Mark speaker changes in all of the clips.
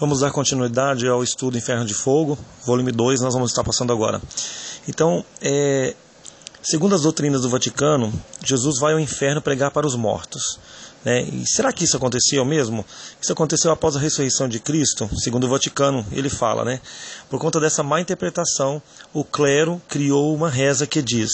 Speaker 1: Vamos dar continuidade ao estudo Inferno de Fogo, volume 2, nós vamos estar passando agora. Então, é, segundo as doutrinas do Vaticano, Jesus vai ao inferno pregar para os mortos. Né? E será que isso aconteceu mesmo? Isso aconteceu após a ressurreição de Cristo, segundo o Vaticano, ele fala, né? Por conta dessa má interpretação, o clero criou uma reza que diz: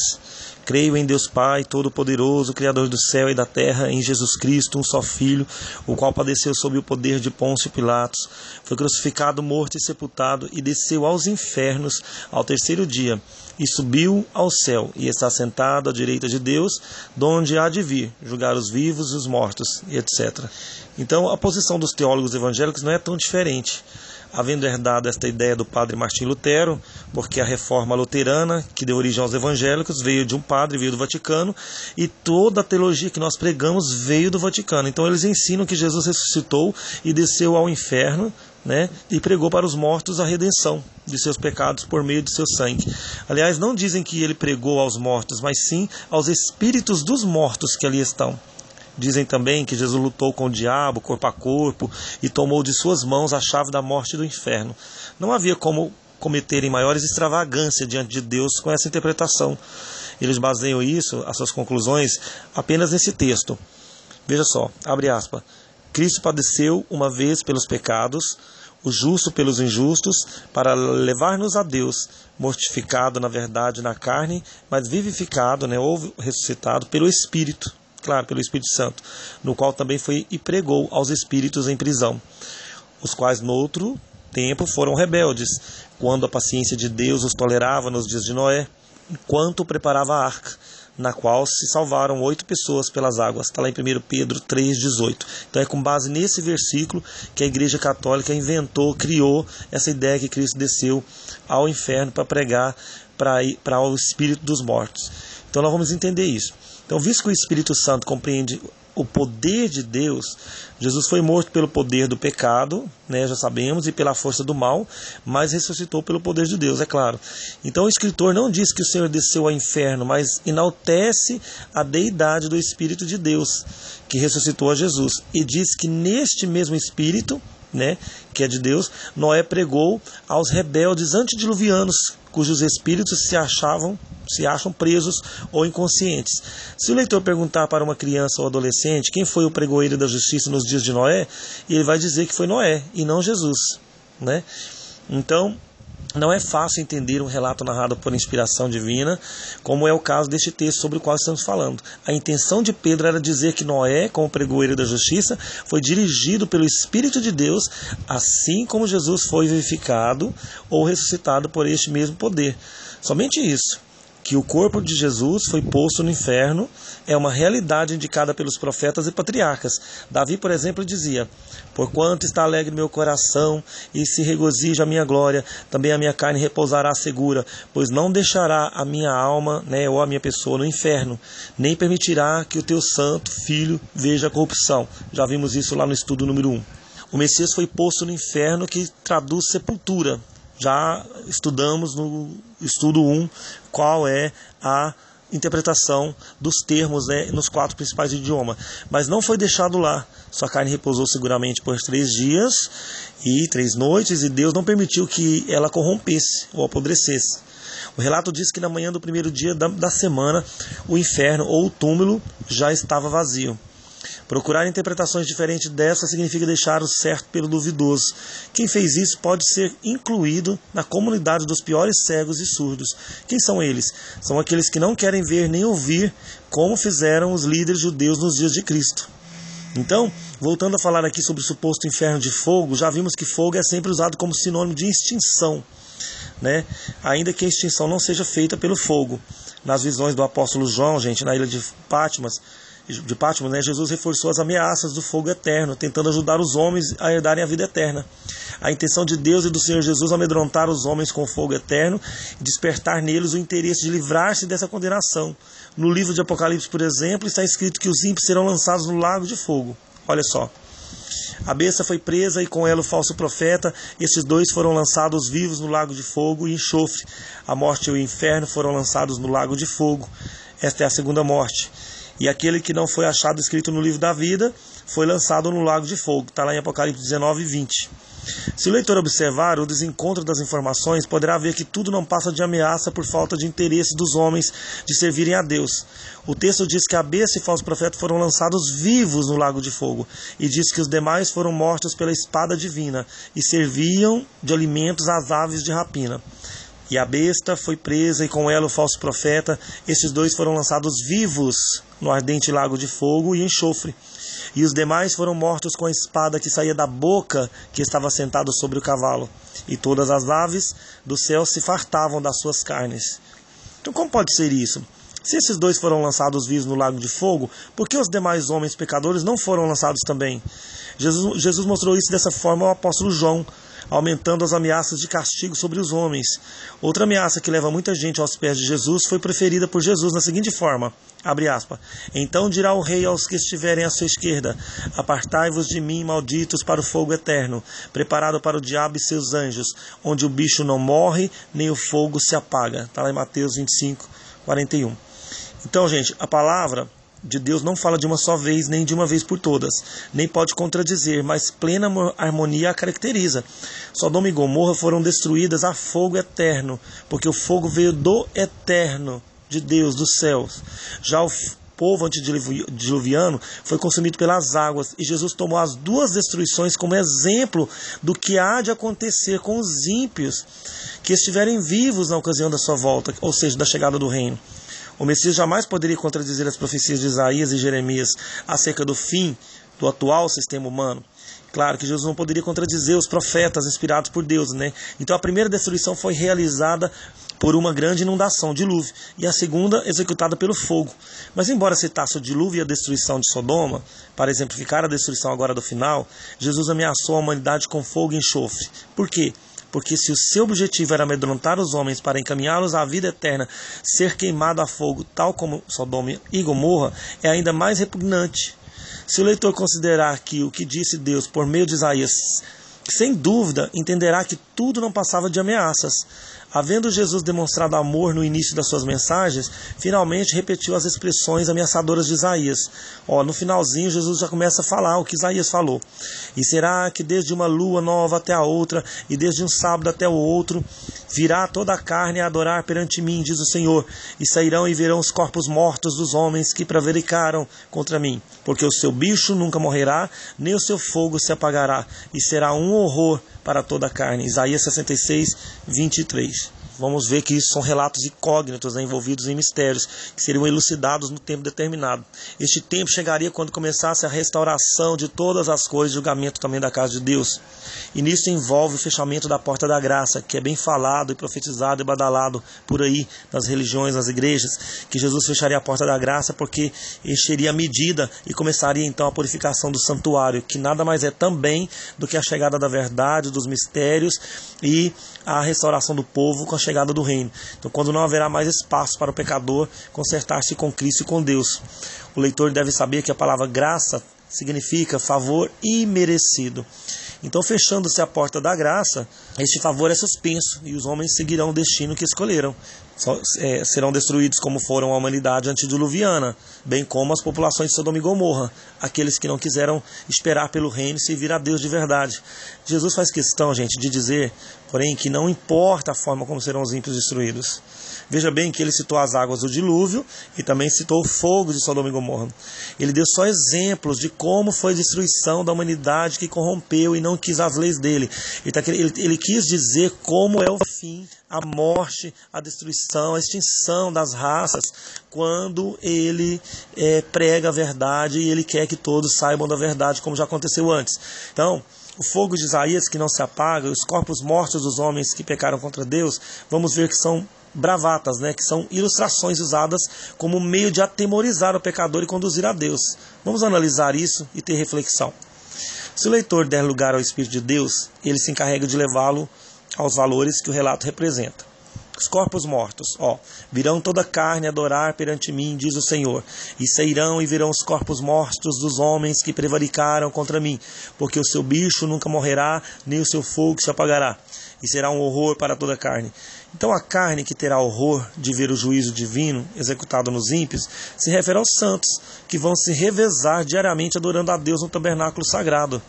Speaker 1: Creio em Deus Pai, Todo-Poderoso, Criador do céu e da terra, em Jesus Cristo, um só Filho, o qual padeceu sob o poder de Pôncio Pilatos, foi crucificado, morto e sepultado, e desceu aos infernos ao terceiro dia, e subiu ao céu, e está sentado à direita de Deus, donde há de vir julgar os vivos e os mortos, etc. Então, a posição dos teólogos evangélicos não é tão diferente havendo herdado esta ideia do padre Martim Lutero, porque a reforma luterana, que deu origem aos evangélicos, veio de um padre, veio do Vaticano, e toda a teologia que nós pregamos veio do Vaticano. Então eles ensinam que Jesus ressuscitou e desceu ao inferno, né, e pregou para os mortos a redenção de seus pecados por meio de seu sangue. Aliás, não dizem que ele pregou aos mortos, mas sim aos espíritos dos mortos que ali estão. Dizem também que Jesus lutou com o diabo corpo a corpo e tomou de suas mãos a chave da morte e do inferno. Não havia como cometerem maiores extravagâncias diante de Deus com essa interpretação. Eles baseiam isso, as suas conclusões, apenas nesse texto. Veja só, abre aspas. Cristo padeceu uma vez pelos pecados, o justo pelos injustos, para levar-nos a Deus, mortificado na verdade na carne, mas vivificado, né, ou ressuscitado pelo Espírito claro, pelo Espírito Santo, no qual também foi e pregou aos espíritos em prisão, os quais no outro tempo foram rebeldes, quando a paciência de Deus os tolerava nos dias de Noé, enquanto preparava a arca, na qual se salvaram oito pessoas pelas águas. Está lá em 1 Pedro 3,18. Então é com base nesse versículo que a Igreja Católica inventou, criou essa ideia que Cristo desceu ao inferno para pregar para o espírito dos mortos. Então nós vamos entender isso. Então, visto que o Espírito Santo compreende o poder de Deus, Jesus foi morto pelo poder do pecado, né, já sabemos, e pela força do mal, mas ressuscitou pelo poder de Deus, é claro. Então o escritor não diz que o Senhor desceu ao inferno, mas enaltece a deidade do Espírito de Deus, que ressuscitou a Jesus, e diz que neste mesmo Espírito, né, que é de Deus, Noé pregou aos rebeldes antediluvianos, cujos espíritos se achavam se acham presos ou inconscientes. Se o leitor perguntar para uma criança ou adolescente quem foi o pregoeiro da justiça nos dias de Noé, ele vai dizer que foi Noé e não Jesus, né? Então, não é fácil entender um relato narrado por inspiração divina, como é o caso deste texto sobre o qual estamos falando. A intenção de Pedro era dizer que Noé, como pregoeiro da justiça, foi dirigido pelo Espírito de Deus, assim como Jesus foi vivificado ou ressuscitado por este mesmo poder. Somente isso que o corpo de Jesus foi posto no inferno é uma realidade indicada pelos profetas e patriarcas. Davi, por exemplo, dizia: Porquanto está alegre meu coração e se regozija a minha glória, também a minha carne repousará segura, pois não deixará a minha alma né, ou a minha pessoa no inferno, nem permitirá que o teu santo filho veja a corrupção. Já vimos isso lá no estudo número 1. O Messias foi posto no inferno, que traduz sepultura já estudamos no estudo 1 qual é a interpretação dos termos né, nos quatro principais idiomas. Mas não foi deixado lá. Sua carne repousou seguramente por três dias e três noites, e Deus não permitiu que ela corrompesse ou apodrecesse. O relato diz que na manhã do primeiro dia da, da semana, o inferno ou o túmulo já estava vazio. Procurar interpretações diferentes dessa significa deixar o certo pelo duvidoso. Quem fez isso pode ser incluído na comunidade dos piores cegos e surdos. Quem são eles? São aqueles que não querem ver nem ouvir, como fizeram os líderes judeus nos dias de Cristo. Então, voltando a falar aqui sobre o suposto inferno de fogo, já vimos que fogo é sempre usado como sinônimo de extinção, né? Ainda que a extinção não seja feita pelo fogo. Nas visões do apóstolo João, gente, na ilha de Patmos, de Patmos, né, Jesus reforçou as ameaças do fogo eterno, tentando ajudar os homens a herdarem a vida eterna. A intenção de Deus e do Senhor Jesus amedrontar os homens com o fogo eterno e despertar neles o interesse de livrar-se dessa condenação. No livro de Apocalipse, por exemplo, está escrito que os ímpios serão lançados no lago de fogo. Olha só. A besta foi presa e com ela o falso profeta. Esses dois foram lançados vivos no lago de fogo e enxofre. A morte e o inferno foram lançados no lago de fogo. Esta é a segunda morte. E aquele que não foi achado escrito no livro da vida foi lançado no lago de fogo. Está lá em Apocalipse 19, 20. Se o leitor observar o desencontro das informações, poderá ver que tudo não passa de ameaça por falta de interesse dos homens de servirem a Deus. O texto diz que a besta e falso profeta foram lançados vivos no lago de fogo, e diz que os demais foram mortos pela espada divina e serviam de alimentos às aves de rapina. E a besta foi presa, e com ela o falso profeta. Esses dois foram lançados vivos no ardente lago de fogo e enxofre. E os demais foram mortos com a espada que saía da boca que estava sentado sobre o cavalo. E todas as aves do céu se fartavam das suas carnes. Então, como pode ser isso? Se esses dois foram lançados vivos no lago de fogo, por que os demais homens pecadores não foram lançados também? Jesus, Jesus mostrou isso dessa forma ao apóstolo João aumentando as ameaças de castigo sobre os homens. Outra ameaça que leva muita gente aos pés de Jesus foi preferida por Jesus na seguinte forma. Então dirá o rei aos que estiverem à sua esquerda: Apartai-vos de mim, malditos, para o fogo eterno, preparado para o diabo e seus anjos, onde o bicho não morre, nem o fogo se apaga. Está lá em Mateus 25, 41. Então, gente, a palavra de Deus não fala de uma só vez, nem de uma vez por todas, nem pode contradizer, mas plena harmonia a caracteriza. Sodoma e Gomorra foram destruídas a fogo eterno, porque o fogo veio do eterno, de Deus, dos céus. Já o povo antediluviano foi consumido pelas águas, e Jesus tomou as duas destruições como exemplo do que há de acontecer com os ímpios que estiverem vivos na ocasião da sua volta, ou seja, da chegada do reino. O Messias jamais poderia contradizer as profecias de Isaías e Jeremias acerca do fim do atual sistema humano. Claro que Jesus não poderia contradizer os profetas inspirados por Deus, né? Então a primeira destruição foi realizada por uma grande inundação, dilúvio, e a segunda executada pelo fogo. Mas embora citasse o dilúvio e a destruição de Sodoma, para exemplificar a destruição agora do final, Jesus ameaçou a humanidade com fogo e enxofre. Por quê? Porque se o seu objetivo era amedrontar os homens para encaminhá-los à vida eterna, ser queimado a fogo, tal como Sodoma e Gomorra, é ainda mais repugnante. Se o leitor considerar que o que disse Deus por meio de Isaías, sem dúvida entenderá que tudo não passava de ameaças. Havendo Jesus demonstrado amor no início das suas mensagens, finalmente repetiu as expressões ameaçadoras de Isaías. Ó, no finalzinho, Jesus já começa a falar o que Isaías falou. E será que desde uma lua nova até a outra, e desde um sábado até o outro, virá toda a carne a adorar perante mim, diz o Senhor, e sairão e verão os corpos mortos dos homens que prevaricaram contra mim, porque o seu bicho nunca morrerá, nem o seu fogo se apagará, e será um horror para toda a carne. Isaías 66, 23 vamos ver que isso são relatos incógnitos né, envolvidos em mistérios que seriam elucidados no tempo determinado. Este tempo chegaria quando começasse a restauração de todas as coisas, julgamento também da casa de Deus. E nisso envolve o fechamento da porta da graça, que é bem falado e profetizado e badalado por aí nas religiões, nas igrejas, que Jesus fecharia a porta da graça porque encheria a medida e começaria então a purificação do santuário, que nada mais é também do que a chegada da verdade, dos mistérios e a restauração do povo com a chegada do reino. Então, quando não haverá mais espaço para o pecador consertar-se com Cristo e com Deus. O leitor deve saber que a palavra graça significa favor imerecido. Então, fechando-se a porta da graça, este favor é suspenso e os homens seguirão o destino que escolheram. É, serão destruídos como foram a humanidade antediluviana, bem como as populações de Sodoma e Gomorra, aqueles que não quiseram esperar pelo reino e servir a Deus de verdade. Jesus faz questão, gente, de dizer, porém, que não importa a forma como serão os ímpios destruídos. Veja bem que ele citou as águas do dilúvio e também citou o fogo de Sodoma e Gomorra. Ele deu só exemplos de como foi a destruição da humanidade que corrompeu e não quis as leis dele. Ele, tá, ele, ele quis dizer como é o fim, a morte, a destruição, a extinção das raças, quando ele é, prega a verdade e ele quer que todos saibam da verdade, como já aconteceu antes. Então, o fogo de Isaías que não se apaga, os corpos mortos dos homens que pecaram contra Deus, vamos ver que são bravatas, né, que são ilustrações usadas como meio de atemorizar o pecador e conduzir a Deus. Vamos analisar isso e ter reflexão. Se o leitor der lugar ao Espírito de Deus, ele se encarrega de levá-lo aos valores que o relato representa. Os corpos mortos, ó, virão toda carne adorar perante mim, diz o Senhor, e sairão e virão os corpos mortos dos homens que prevaricaram contra mim, porque o seu bicho nunca morrerá, nem o seu fogo se apagará, e será um horror para toda a carne. Então a carne que terá horror de ver o juízo divino executado nos ímpios se refere aos santos, que vão se revezar diariamente adorando a Deus no tabernáculo sagrado.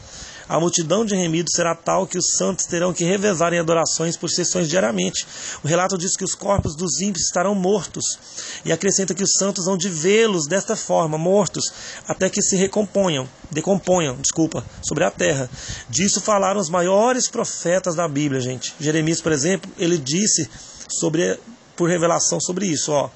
Speaker 1: A multidão de remidos será tal que os santos terão que revezar em adorações por sessões diariamente. O relato diz que os corpos dos ímpios estarão mortos e acrescenta que os santos vão de vê-los desta forma, mortos, até que se recomponham, decomponham, desculpa, sobre a terra. Disso falaram os maiores profetas da Bíblia, gente. Jeremias, por exemplo, ele disse sobre por revelação sobre isso, ó.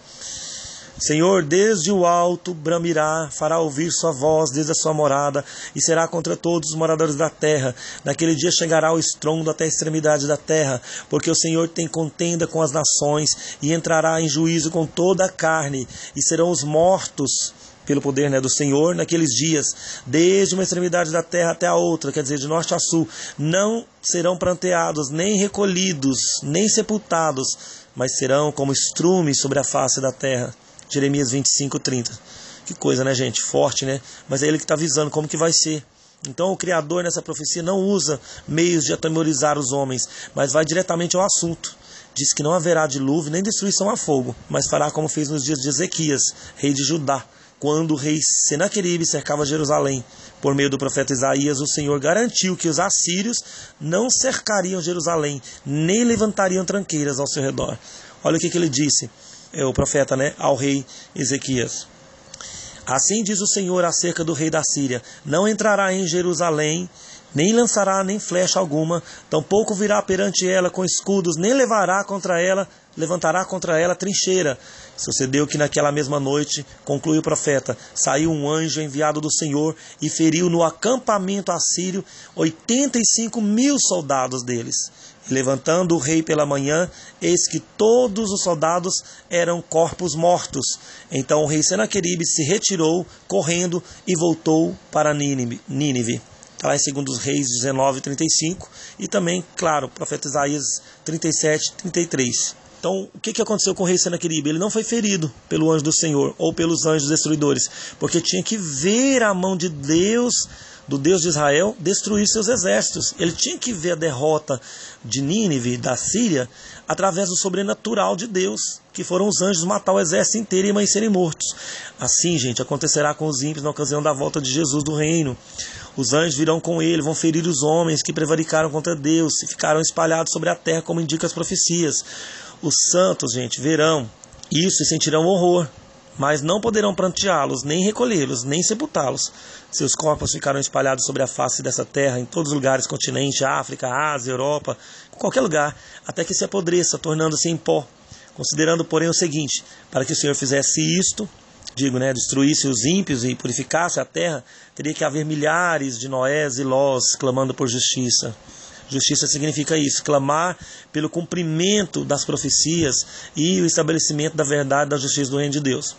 Speaker 1: Senhor, desde o alto bramirá, fará ouvir sua voz desde a sua morada, e será contra todos os moradores da terra. Naquele dia chegará o estrondo até a extremidade da terra, porque o Senhor tem contenda com as nações, e entrará em juízo com toda a carne, e serão os mortos pelo poder né, do Senhor naqueles dias, desde uma extremidade da terra até a outra, quer dizer, de norte a sul, não serão pranteados, nem recolhidos, nem sepultados, mas serão como estrumes sobre a face da terra. Jeremias 25, 30. Que coisa, né, gente? Forte, né? Mas é ele que está avisando como que vai ser. Então o Criador nessa profecia não usa meios de atemorizar os homens, mas vai diretamente ao assunto. Diz que não haverá dilúvio nem destruição a fogo, mas fará como fez nos dias de Ezequias, rei de Judá, quando o rei Senaqueribe cercava Jerusalém. Por meio do profeta Isaías, o Senhor garantiu que os assírios não cercariam Jerusalém, nem levantariam tranqueiras ao seu redor. Olha o que, que ele disse é o profeta, né, ao rei Ezequias. Assim diz o Senhor acerca do rei da Síria: Não entrará em Jerusalém, nem lançará nem flecha alguma, tampouco virá perante ela com escudos, nem levará contra ela, levantará contra ela trincheira. Sucedeu que naquela mesma noite, conclui o profeta, saiu um anjo enviado do Senhor e feriu no acampamento assírio oitenta e cinco mil soldados deles. Levantando o rei pela manhã, eis que todos os soldados eram corpos mortos. Então o rei Senaqueribe se retirou, correndo, e voltou para Nínive. Está lá em 2 Reis 19, 35. E também, claro, profeta Isaías 37, 33. Então, o que, que aconteceu com o rei Senaqueribe? Ele não foi ferido pelo anjo do Senhor ou pelos anjos destruidores, porque tinha que ver a mão de Deus do Deus de Israel destruir seus exércitos. Ele tinha que ver a derrota de Nínive, da Síria, através do sobrenatural de Deus, que foram os anjos matar o exército inteiro e serem mortos. Assim, gente, acontecerá com os ímpios na ocasião da volta de Jesus do reino. Os anjos virão com ele, vão ferir os homens que prevaricaram contra Deus e ficaram espalhados sobre a terra, como indicam as profecias. Os santos, gente, verão isso e sentirão horror mas não poderão pranteá-los, nem recolhê-los, nem sepultá-los. Seus corpos ficarão espalhados sobre a face dessa terra, em todos os lugares, continente, África, Ásia, Europa, qualquer lugar, até que se apodreça, tornando-se em pó. Considerando, porém, o seguinte: para que o Senhor fizesse isto, digo, né, destruísse os ímpios e purificasse a terra, teria que haver milhares de Noés e Lós clamando por justiça. Justiça significa isso, clamar pelo cumprimento das profecias e o estabelecimento da verdade da justiça do reino de Deus.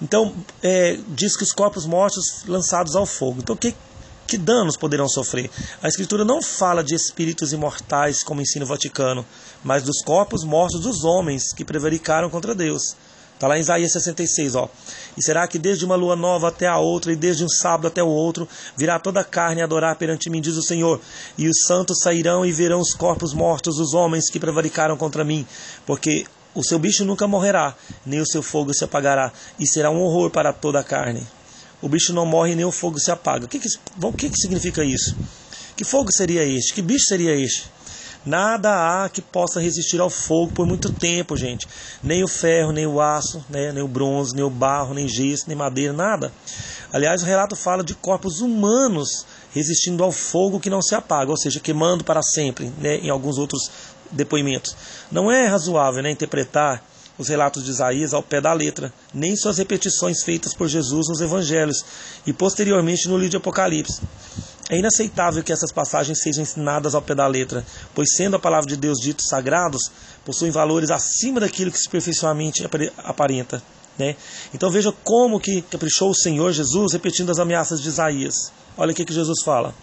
Speaker 1: Então, é, diz que os corpos mortos lançados ao fogo. Então, que, que danos poderão sofrer? A Escritura não fala de espíritos imortais, como ensina o Vaticano, mas dos corpos mortos dos homens que prevaricaram contra Deus. Está lá em Isaías 66, ó. E será que desde uma lua nova até a outra, e desde um sábado até o outro, virá toda a carne adorar perante mim, diz o Senhor. E os santos sairão e verão os corpos mortos dos homens que prevaricaram contra mim. Porque o seu bicho nunca morrerá, nem o seu fogo se apagará, e será um horror para toda a carne. O bicho não morre, nem o fogo se apaga. O que, que, o que, que significa isso? Que fogo seria este? Que bicho seria este? Nada há que possa resistir ao fogo por muito tempo, gente. Nem o ferro, nem o aço, né? nem o bronze, nem o barro, nem gesso, nem madeira, nada. Aliás, o relato fala de corpos humanos resistindo ao fogo que não se apaga, ou seja, queimando para sempre, né? em alguns outros depoimentos. Não é razoável né, interpretar os relatos de Isaías ao pé da letra, nem suas repetições feitas por Jesus nos evangelhos e posteriormente no livro de Apocalipse. É inaceitável que essas passagens sejam ensinadas ao pé da letra, pois, sendo a palavra de Deus ditos sagrados, possuem valores acima daquilo que superficialmente aparenta. Né? Então veja como que caprichou o Senhor Jesus repetindo as ameaças de Isaías. Olha o que, Jesus fala.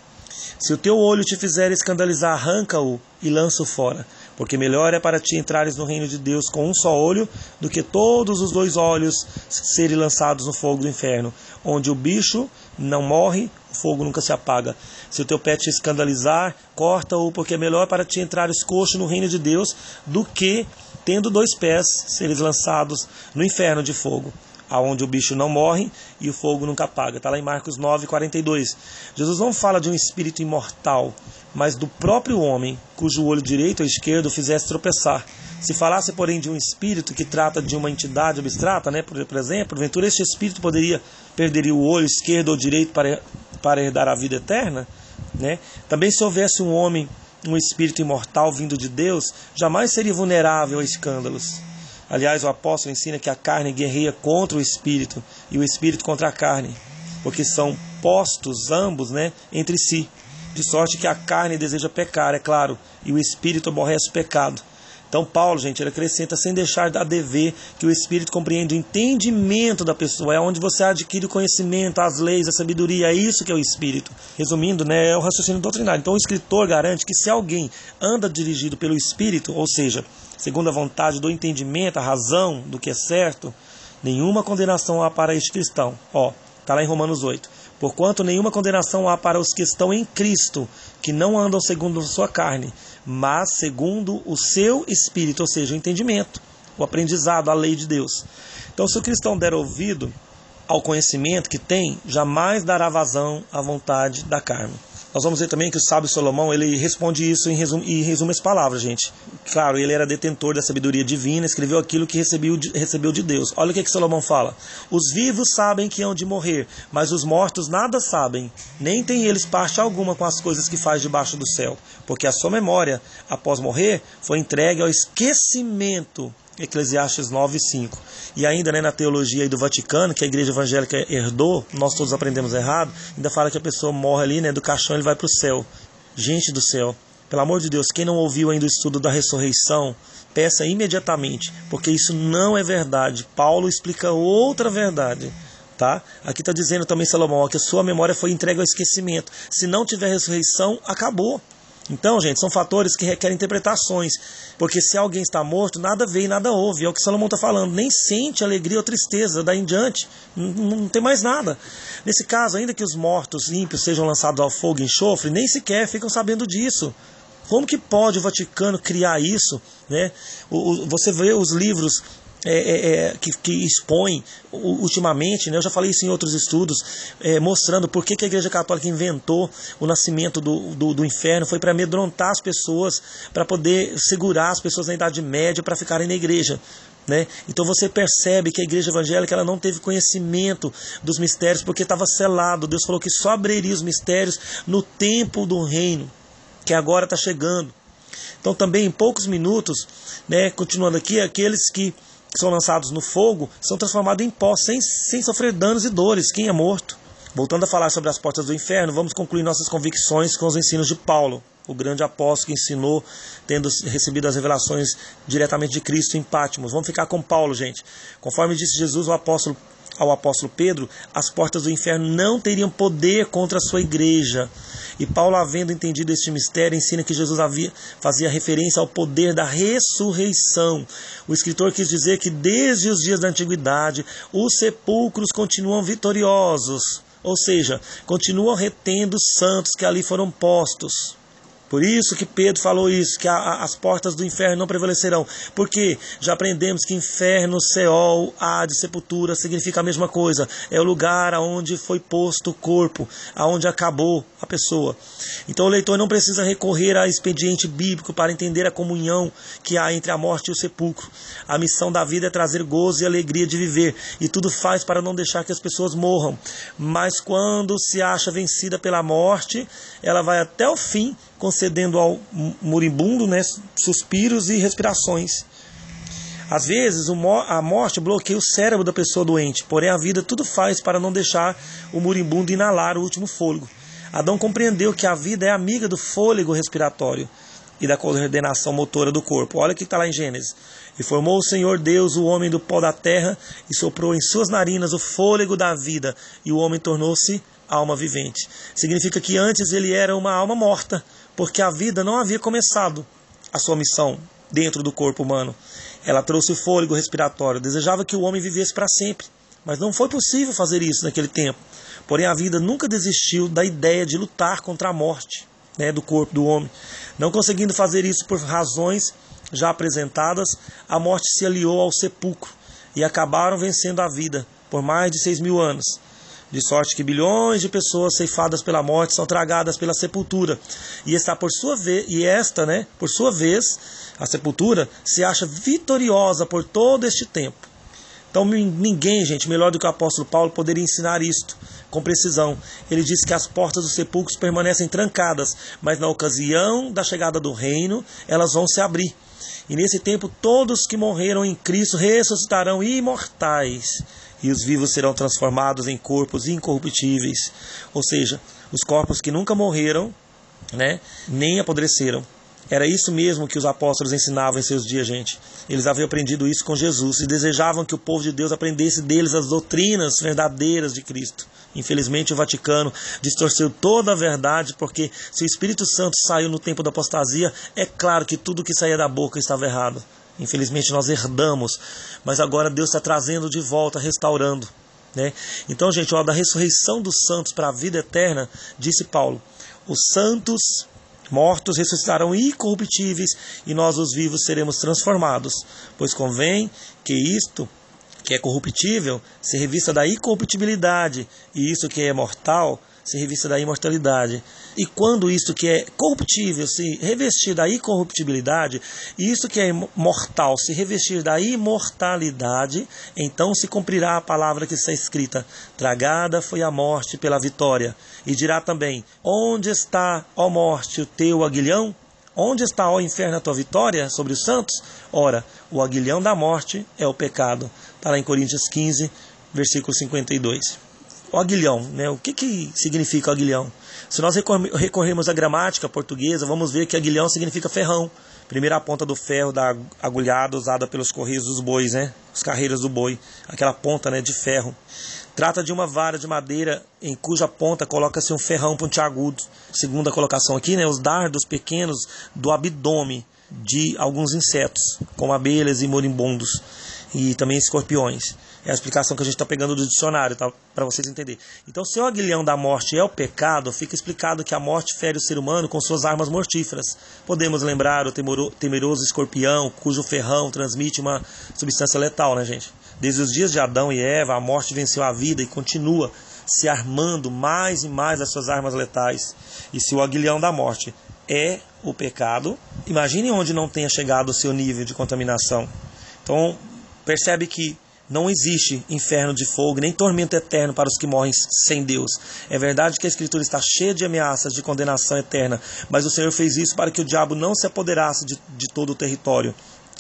Speaker 1: Se o teu olho te fizer escandalizar, arranca-o e lança-o fora. Porque melhor é para ti entrares no reino de Deus com um só olho, do que todos os dois olhos serem lançados no fogo do inferno, onde o bicho não morre, o fogo nunca se apaga. Se o teu pé te escandalizar, corta-o, porque é melhor para ti entrares coxo no reino de Deus, do que, tendo dois pés, seres lançados no inferno de fogo aonde o bicho não morre e o fogo nunca apaga. Está lá em Marcos 9, 42. Jesus não fala de um espírito imortal, mas do próprio homem, cujo olho direito ou esquerdo fizesse tropeçar. Se falasse, porém, de um espírito que trata de uma entidade abstrata, né, por, exemplo, porventura este espírito poderia perder o olho esquerdo ou direito para, para herdar a vida eterna? Né? Também, se houvesse um homem, um espírito imortal vindo de Deus, jamais seria vulnerável a escândalos. Aliás, o apóstolo ensina que a carne guerreia contra o espírito e o espírito contra a carne, porque são postos ambos né, entre si de sorte que a carne deseja pecar, é claro, e o espírito aborrece o pecado. Então, Paulo, gente, ele acrescenta sem deixar a dever que o Espírito compreende o entendimento da pessoa, é onde você adquire o conhecimento, as leis, a sabedoria, é isso que é o Espírito. Resumindo, né, é o raciocínio doutrinário. Então, o escritor garante que se alguém anda dirigido pelo Espírito, ou seja, segundo a vontade do entendimento, a razão do que é certo, nenhuma condenação há para este cristão. Ó, está lá em Romanos 8. Porquanto nenhuma condenação há para os que estão em Cristo, que não andam segundo a sua carne, mas segundo o seu espírito, ou seja, o entendimento, o aprendizado, a lei de Deus. Então, se o cristão der ouvido ao conhecimento que tem, jamais dará vazão à vontade da carne. Nós vamos ver também que o sábio Salomão ele responde isso em resumo, e resume as palavras, gente. Claro, ele era detentor da sabedoria divina, escreveu aquilo que recebeu de, recebeu de Deus. Olha o que, que Salomão fala: Os vivos sabem que hão de morrer, mas os mortos nada sabem, nem têm eles parte alguma com as coisas que faz debaixo do céu, porque a sua memória, após morrer, foi entregue ao esquecimento Eclesiastes 9, 5. E ainda né, na teologia do Vaticano, que a igreja evangélica herdou, nós todos aprendemos errado, ainda fala que a pessoa morre ali, né, do caixão ele vai para o céu. Gente do céu, pelo amor de Deus, quem não ouviu ainda o estudo da ressurreição, peça imediatamente, porque isso não é verdade. Paulo explica outra verdade. Tá? Aqui está dizendo também Salomão ó, que a sua memória foi entregue ao esquecimento. Se não tiver ressurreição, acabou. Então, gente, são fatores que requerem interpretações. Porque se alguém está morto, nada vê e nada ouve. É o que Salomão está falando. Nem sente alegria ou tristeza, daí em diante. Não, não, tem mais nada. Nesse caso, ainda que os mortos ímpios sejam lançados ao fogo e enxofre, nem sequer ficam sabendo disso. Como que pode o Vaticano criar isso? Né? O, o, você vê os livros é, é, é, que, que expõe ultimamente, né, eu já falei isso em outros estudos, é, mostrando por que, que, a Igreja Católica inventou o nascimento do, do, do inferno, foi para amedrontar as pessoas, para poder segurar as pessoas na Idade Média para ficarem na igreja. Né? Então você percebe que a igreja evangélica ela não teve conhecimento dos mistérios porque estava selado. Deus falou que só abriria os mistérios no tempo do reino, que agora está chegando. Então também em poucos minutos, né, continuando aqui, aqueles que que são lançados no fogo são transformados em pó, sem, sem sofrer danos e dores. Quem é morto? Voltando a falar sobre as portas do inferno, vamos concluir nossas convicções com os ensinos de Paulo, o grande apóstolo que ensinou, tendo recebido as revelações diretamente de Cristo em Pátimos. Vamos ficar com Paulo, gente. Conforme disse Jesus o apóstolo, ao apóstolo Pedro, as portas do inferno não teriam poder contra a sua igreja. E Paulo, havendo entendido este mistério, ensina que Jesus havia, fazia referência ao poder da ressurreição. O escritor quis dizer que desde os dias da antiguidade os sepulcros continuam vitoriosos, ou seja, continuam retendo os santos que ali foram postos. Por isso que Pedro falou isso, que a, a, as portas do inferno não prevalecerão. Porque já aprendemos que inferno, Seol, de sepultura significa a mesma coisa. É o lugar aonde foi posto o corpo, aonde acabou a pessoa. Então o leitor não precisa recorrer a expediente bíblico para entender a comunhão que há entre a morte e o sepulcro. A missão da vida é trazer gozo e alegria de viver, e tudo faz para não deixar que as pessoas morram. Mas quando se acha vencida pela morte, ela vai até o fim concedendo ao moribundo né, suspiros e respirações. Às vezes, a morte bloqueia o cérebro da pessoa doente, porém a vida tudo faz para não deixar o moribundo inalar o último fôlego. Adão compreendeu que a vida é amiga do fôlego respiratório e da coordenação motora do corpo. Olha o que está lá em Gênesis. E formou o Senhor Deus o homem do pó da terra e soprou em suas narinas o fôlego da vida, e o homem tornou-se alma vivente. Significa que antes ele era uma alma morta, porque a vida não havia começado a sua missão dentro do corpo humano. Ela trouxe o fôlego respiratório, desejava que o homem vivesse para sempre, mas não foi possível fazer isso naquele tempo. Porém, a vida nunca desistiu da ideia de lutar contra a morte né, do corpo do homem. Não conseguindo fazer isso por razões já apresentadas, a morte se aliou ao sepulcro e acabaram vencendo a vida por mais de seis mil anos de sorte que bilhões de pessoas ceifadas pela morte são tragadas pela sepultura. E está por sua vez, e esta, né, por sua vez, a sepultura se acha vitoriosa por todo este tempo. Então ninguém, gente, melhor do que o apóstolo Paulo poderia ensinar isto com precisão. Ele diz que as portas dos sepulcros permanecem trancadas, mas na ocasião da chegada do reino, elas vão se abrir. E nesse tempo todos que morreram em Cristo ressuscitarão imortais e os vivos serão transformados em corpos incorruptíveis, ou seja, os corpos que nunca morreram, né, nem apodreceram. Era isso mesmo que os apóstolos ensinavam em seus dias, gente. Eles haviam aprendido isso com Jesus e desejavam que o povo de Deus aprendesse deles as doutrinas verdadeiras de Cristo. Infelizmente, o Vaticano distorceu toda a verdade, porque se o Espírito Santo saiu no tempo da apostasia, é claro que tudo que saía da boca estava errado. Infelizmente nós herdamos, mas agora Deus está trazendo de volta, restaurando. Né? Então, gente, ó, da ressurreição dos santos para a vida eterna, disse Paulo: os santos mortos ressuscitarão incorruptíveis e nós, os vivos, seremos transformados. Pois convém que isto, que é corruptível, se revista da incorruptibilidade, e isso que é mortal, se revista da imortalidade. E quando isto que é corruptível se revestir da incorruptibilidade, e isto que é mortal se revestir da imortalidade, então se cumprirá a palavra que está escrita: Tragada foi a morte pela vitória. E dirá também: Onde está, ó morte, o teu aguilhão? Onde está, ó inferno, a tua vitória sobre os santos? Ora, o aguilhão da morte é o pecado. Está lá em Coríntios 15, versículo 52 o aguilhão, né? O que, que significa aguilhão? Se nós recorrermos à gramática portuguesa, vamos ver que aguilhão significa ferrão. Primeira ponta do ferro da agulhada usada pelos correios dos bois, né? Os carreiras do boi, aquela ponta, né, de ferro. Trata de uma vara de madeira em cuja ponta coloca-se um ferrão pontiagudo. Segunda colocação aqui, né, os dardos pequenos do abdômen de alguns insetos, como abelhas e moribundos e também escorpiões. É a explicação que a gente está pegando do dicionário, tá? para vocês entenderem. Então, se o aguilhão da morte é o pecado, fica explicado que a morte fere o ser humano com suas armas mortíferas. Podemos lembrar o temeroso escorpião, cujo ferrão transmite uma substância letal, né, gente? Desde os dias de Adão e Eva, a morte venceu a vida e continua se armando mais e mais as suas armas letais. E se o aguilhão da morte é o pecado, imagine onde não tenha chegado o seu nível de contaminação. Então, percebe que não existe inferno de fogo, nem tormento eterno para os que morrem sem Deus. É verdade que a Escritura está cheia de ameaças de condenação eterna, mas o Senhor fez isso para que o diabo não se apoderasse de, de todo o território.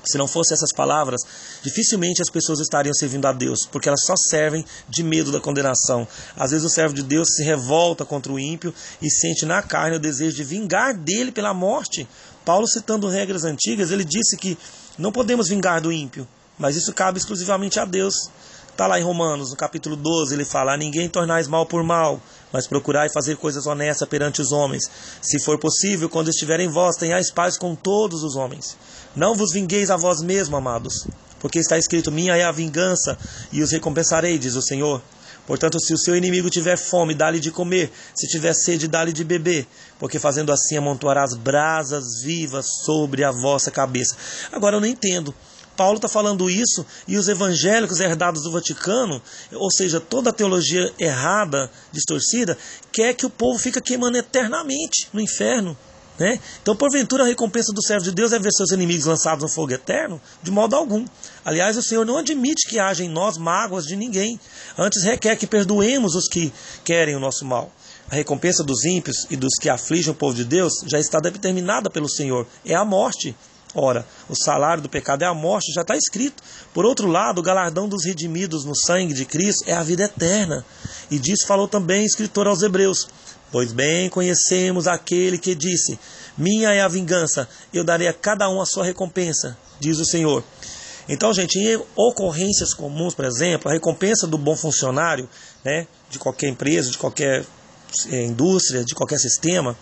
Speaker 1: Se não fossem essas palavras, dificilmente as pessoas estariam servindo a Deus, porque elas só servem de medo da condenação. Às vezes o servo de Deus se revolta contra o ímpio e sente na carne o desejo de vingar dele pela morte. Paulo, citando regras antigas, ele disse que não podemos vingar do ímpio, mas isso cabe exclusivamente a Deus. Está lá em Romanos, no capítulo 12, ele fala: Ninguém tornais mal por mal, mas procurai fazer coisas honestas perante os homens. Se for possível, quando estiver em vós, tenhais paz com todos os homens. Não vos vingueis a vós mesmos, amados, porque está escrito: Minha é a vingança, e os recompensarei, diz o Senhor. Portanto, se o seu inimigo tiver fome, dá-lhe de comer, se tiver sede, dá-lhe de beber, porque fazendo assim amontoarás brasas vivas sobre a vossa cabeça. Agora eu não entendo. Paulo está falando isso e os evangélicos herdados do Vaticano, ou seja, toda a teologia errada, distorcida, quer que o povo fique queimando eternamente no inferno. Né? Então, porventura, a recompensa do servo de Deus é ver seus inimigos lançados no fogo eterno? De modo algum. Aliás, o Senhor não admite que haja em nós mágoas de ninguém. Antes requer que perdoemos os que querem o nosso mal. A recompensa dos ímpios e dos que afligem o povo de Deus já está determinada pelo Senhor. É a morte. Ora, o salário do pecado é a morte, já está escrito. Por outro lado, o galardão dos redimidos no sangue de Cristo é a vida eterna. E disso falou também o escritor aos Hebreus. Pois bem conhecemos aquele que disse: Minha é a vingança, eu darei a cada um a sua recompensa, diz o Senhor. Então, gente, em ocorrências comuns, por exemplo, a recompensa do bom funcionário, né, de qualquer empresa, de qualquer eh, indústria, de qualquer sistema,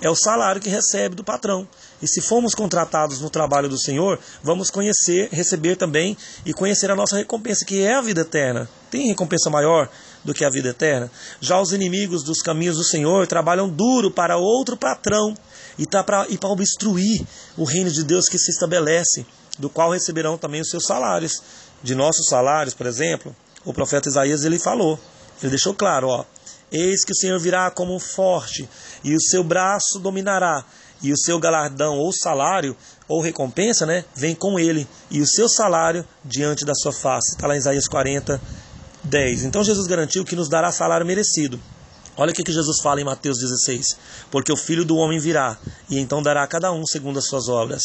Speaker 1: é o salário que recebe do patrão. E se formos contratados no trabalho do Senhor, vamos conhecer, receber também e conhecer a nossa recompensa, que é a vida eterna. Tem recompensa maior do que a vida eterna? Já os inimigos dos caminhos do Senhor trabalham duro para outro patrão e tá para obstruir o reino de Deus que se estabelece, do qual receberão também os seus salários. De nossos salários, por exemplo, o profeta Isaías ele falou, ele deixou claro, ó, Eis que o Senhor virá como um forte, e o seu braço dominará, e o seu galardão ou salário ou recompensa, né, vem com ele, e o seu salário diante da sua face. Está lá em Isaías 40, 10. Então Jesus garantiu que nos dará salário merecido. Olha o que, Jesus fala em Mateus 16: Porque o filho do homem virá, e então dará a cada um segundo as suas obras.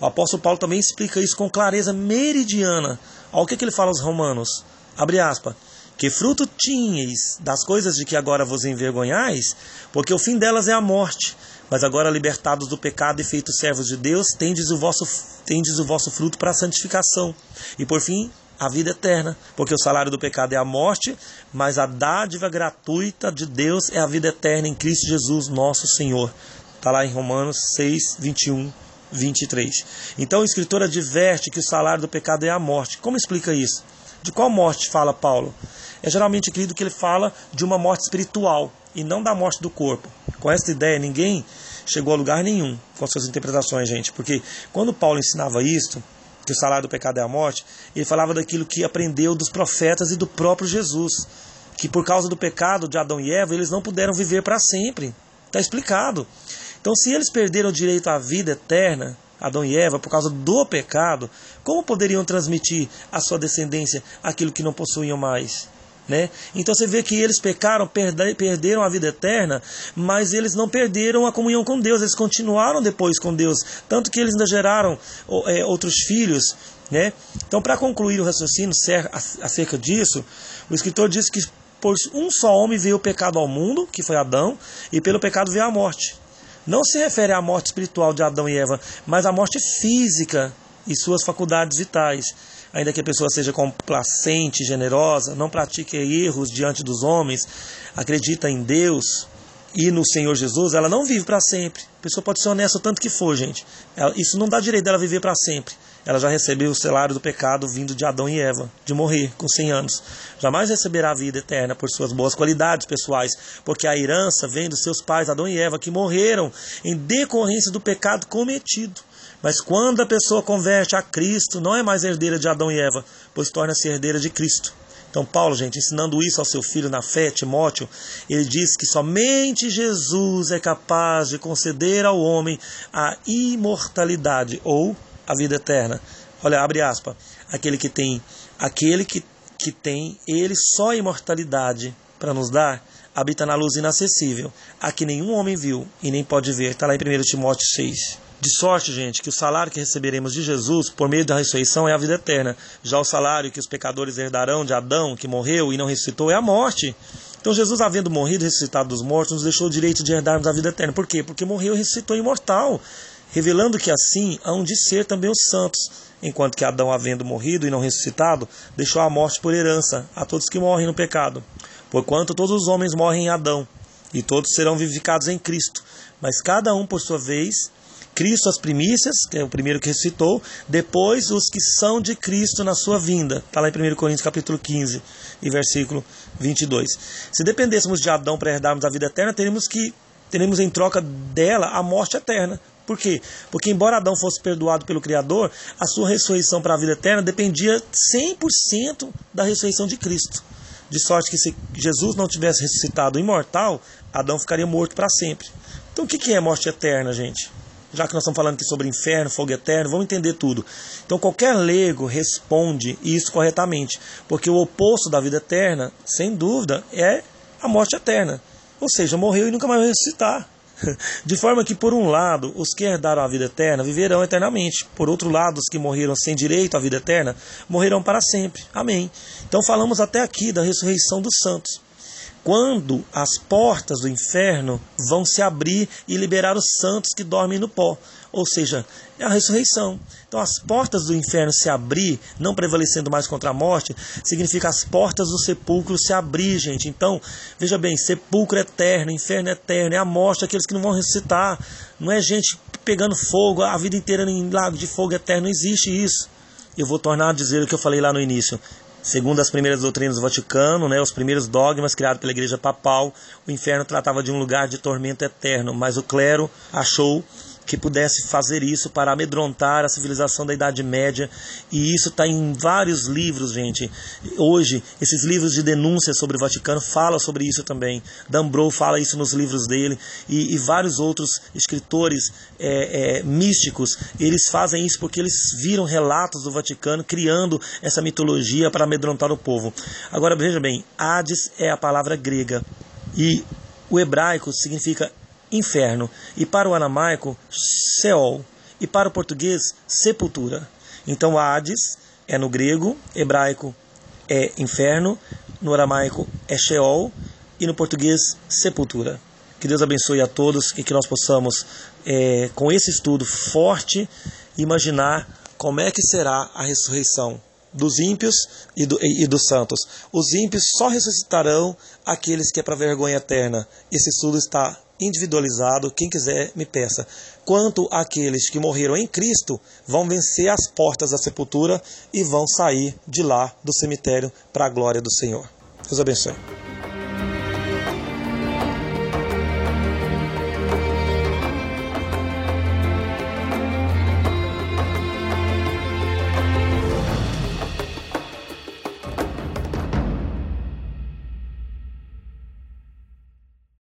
Speaker 1: O apóstolo Paulo também explica isso com clareza meridiana. Olha o que ele fala aos Romanos. Abre aspas. Que fruto tinhais das coisas de que agora vos envergonhais? Porque o fim delas é a morte. Mas agora, libertados do pecado e feitos servos de Deus, tendes o vosso, tendes o vosso fruto para a santificação. E por fim, a vida eterna. Porque o salário do pecado é a morte, mas a dádiva gratuita de Deus é a vida eterna em Cristo Jesus, nosso Senhor. Está lá em Romanos 6, 21, 23. Então o escritor adverte que o salário do pecado é a morte. Como explica isso? De qual morte fala Paulo? É geralmente querido que ele fala de uma morte espiritual e não da morte do corpo. Com essa ideia, ninguém chegou a lugar nenhum com suas interpretações, gente, porque quando Paulo ensinava isto, que o salário do pecado é a morte, ele falava daquilo que aprendeu dos profetas e do próprio Jesus, que por causa do pecado de Adão e Eva, eles não puderam viver para sempre. Está explicado. Então, se eles perderam o direito à vida eterna, Adão e Eva, por causa do pecado, como poderiam transmitir à sua descendência aquilo que não possuíam mais? Né? Então você vê que eles pecaram, perderam a vida eterna, mas eles não perderam a comunhão com Deus, eles continuaram depois com Deus, tanto que eles ainda geraram é, outros filhos. Né? Então, para concluir o raciocínio acerca disso, o escritor diz que por um só homem veio o pecado ao mundo, que foi Adão, e pelo pecado veio a morte não se refere à morte espiritual de Adão e Eva, mas à morte física e suas faculdades vitais. Ainda que a pessoa seja complacente, generosa, não pratique erros diante dos homens, acredita em Deus e no Senhor Jesus, ela não vive para sempre. A pessoa pode ser honesta o tanto que for, gente. Isso não dá direito dela viver para sempre ela já recebeu o salário do pecado vindo de Adão e Eva, de morrer com 100 anos. Jamais receberá a vida eterna por suas boas qualidades pessoais, porque a herança vem dos seus pais, Adão e Eva, que morreram em decorrência do pecado cometido. Mas quando a pessoa converte a Cristo, não é mais herdeira de Adão e Eva, pois torna-se herdeira de Cristo. Então, Paulo, gente, ensinando isso ao seu filho na fé, Timóteo, ele diz que somente Jesus é capaz de conceder ao homem a imortalidade ou a vida eterna. Olha, abre aspas. Aquele que tem, aquele que, que tem ele só a imortalidade para nos dar, habita na luz inacessível, a que nenhum homem viu e nem pode ver. Está lá em 1 Timóteo 6. De sorte, gente, que o salário que receberemos de Jesus por meio da ressurreição é a vida eterna. Já o salário que os pecadores herdarão de Adão, que morreu e não ressuscitou, é a morte. Então Jesus, havendo morrido e ressuscitado dos mortos, nos deixou o direito de herdarmos a vida eterna. Por quê? Porque morreu e ressuscitou imortal revelando que assim hão de ser também os santos, enquanto que Adão, havendo morrido e não ressuscitado, deixou a morte por herança a todos que morrem no pecado. Porquanto todos os homens morrem em Adão, e todos serão vivificados em Cristo, mas cada um por sua vez, Cristo as primícias, que é o primeiro que recitou, depois os que são de Cristo na sua vinda. Está lá em 1 Coríntios capítulo 15 e versículo 22. Se dependêssemos de Adão para herdarmos a vida eterna, teríamos que teremos em troca dela a morte eterna. Por quê? Porque embora Adão fosse perdoado pelo Criador, a sua ressurreição para a vida eterna dependia 100% da ressurreição de Cristo. De sorte que se Jesus não tivesse ressuscitado imortal, Adão ficaria morto para sempre. Então o que é morte eterna, gente? Já que nós estamos falando aqui sobre inferno, fogo eterno, vamos entender tudo. Então qualquer leigo responde isso corretamente, porque o oposto da vida eterna, sem dúvida, é a morte eterna. Ou seja, morreu e nunca mais vai ressuscitar. De forma que, por um lado, os que herdaram a vida eterna viverão eternamente. Por outro lado, os que morreram sem direito à vida eterna morrerão para sempre. Amém. Então, falamos até aqui da ressurreição dos santos quando as portas do inferno vão se abrir e liberar os santos que dormem no pó. Ou seja, é a ressurreição. Então, as portas do inferno se abrir, não prevalecendo mais contra a morte, significa as portas do sepulcro se abrir, gente. Então, veja bem: sepulcro eterno, inferno eterno, é a morte daqueles que não vão ressuscitar. Não é gente pegando fogo a vida inteira em lago de fogo eterno, não existe isso. Eu vou tornar a dizer o que eu falei lá no início. Segundo as primeiras doutrinas do Vaticano, né, os primeiros dogmas criados pela Igreja Papal, o inferno tratava de um lugar de tormento eterno, mas o clero achou que pudesse fazer isso para amedrontar a civilização da Idade Média. E isso está em vários livros, gente. Hoje, esses livros de denúncia sobre o Vaticano falam sobre isso também. Dambrou fala isso nos livros dele. E, e vários outros escritores é, é, místicos, eles fazem isso porque eles viram relatos do Vaticano criando essa mitologia para amedrontar o povo. Agora, veja bem, Hades é a palavra grega. E o hebraico significa inferno, e para o aramaico, Sheol, e para o português, sepultura. Então, Hades é no grego, hebraico é inferno, no aramaico é Sheol, e no português, sepultura. Que Deus abençoe a todos e que nós possamos, é, com esse estudo forte, imaginar como é que será a ressurreição dos ímpios e, do, e, e, dos santos. Os ímpios só ressuscitarão aqueles que é para vergonha eterna. Esse estudo está individualizado, quem quiser me peça. Quanto àqueles que morreram em Cristo, vão vencer as portas da sepultura e vão sair de lá do cemitério para a glória do Senhor. Deus abençoe.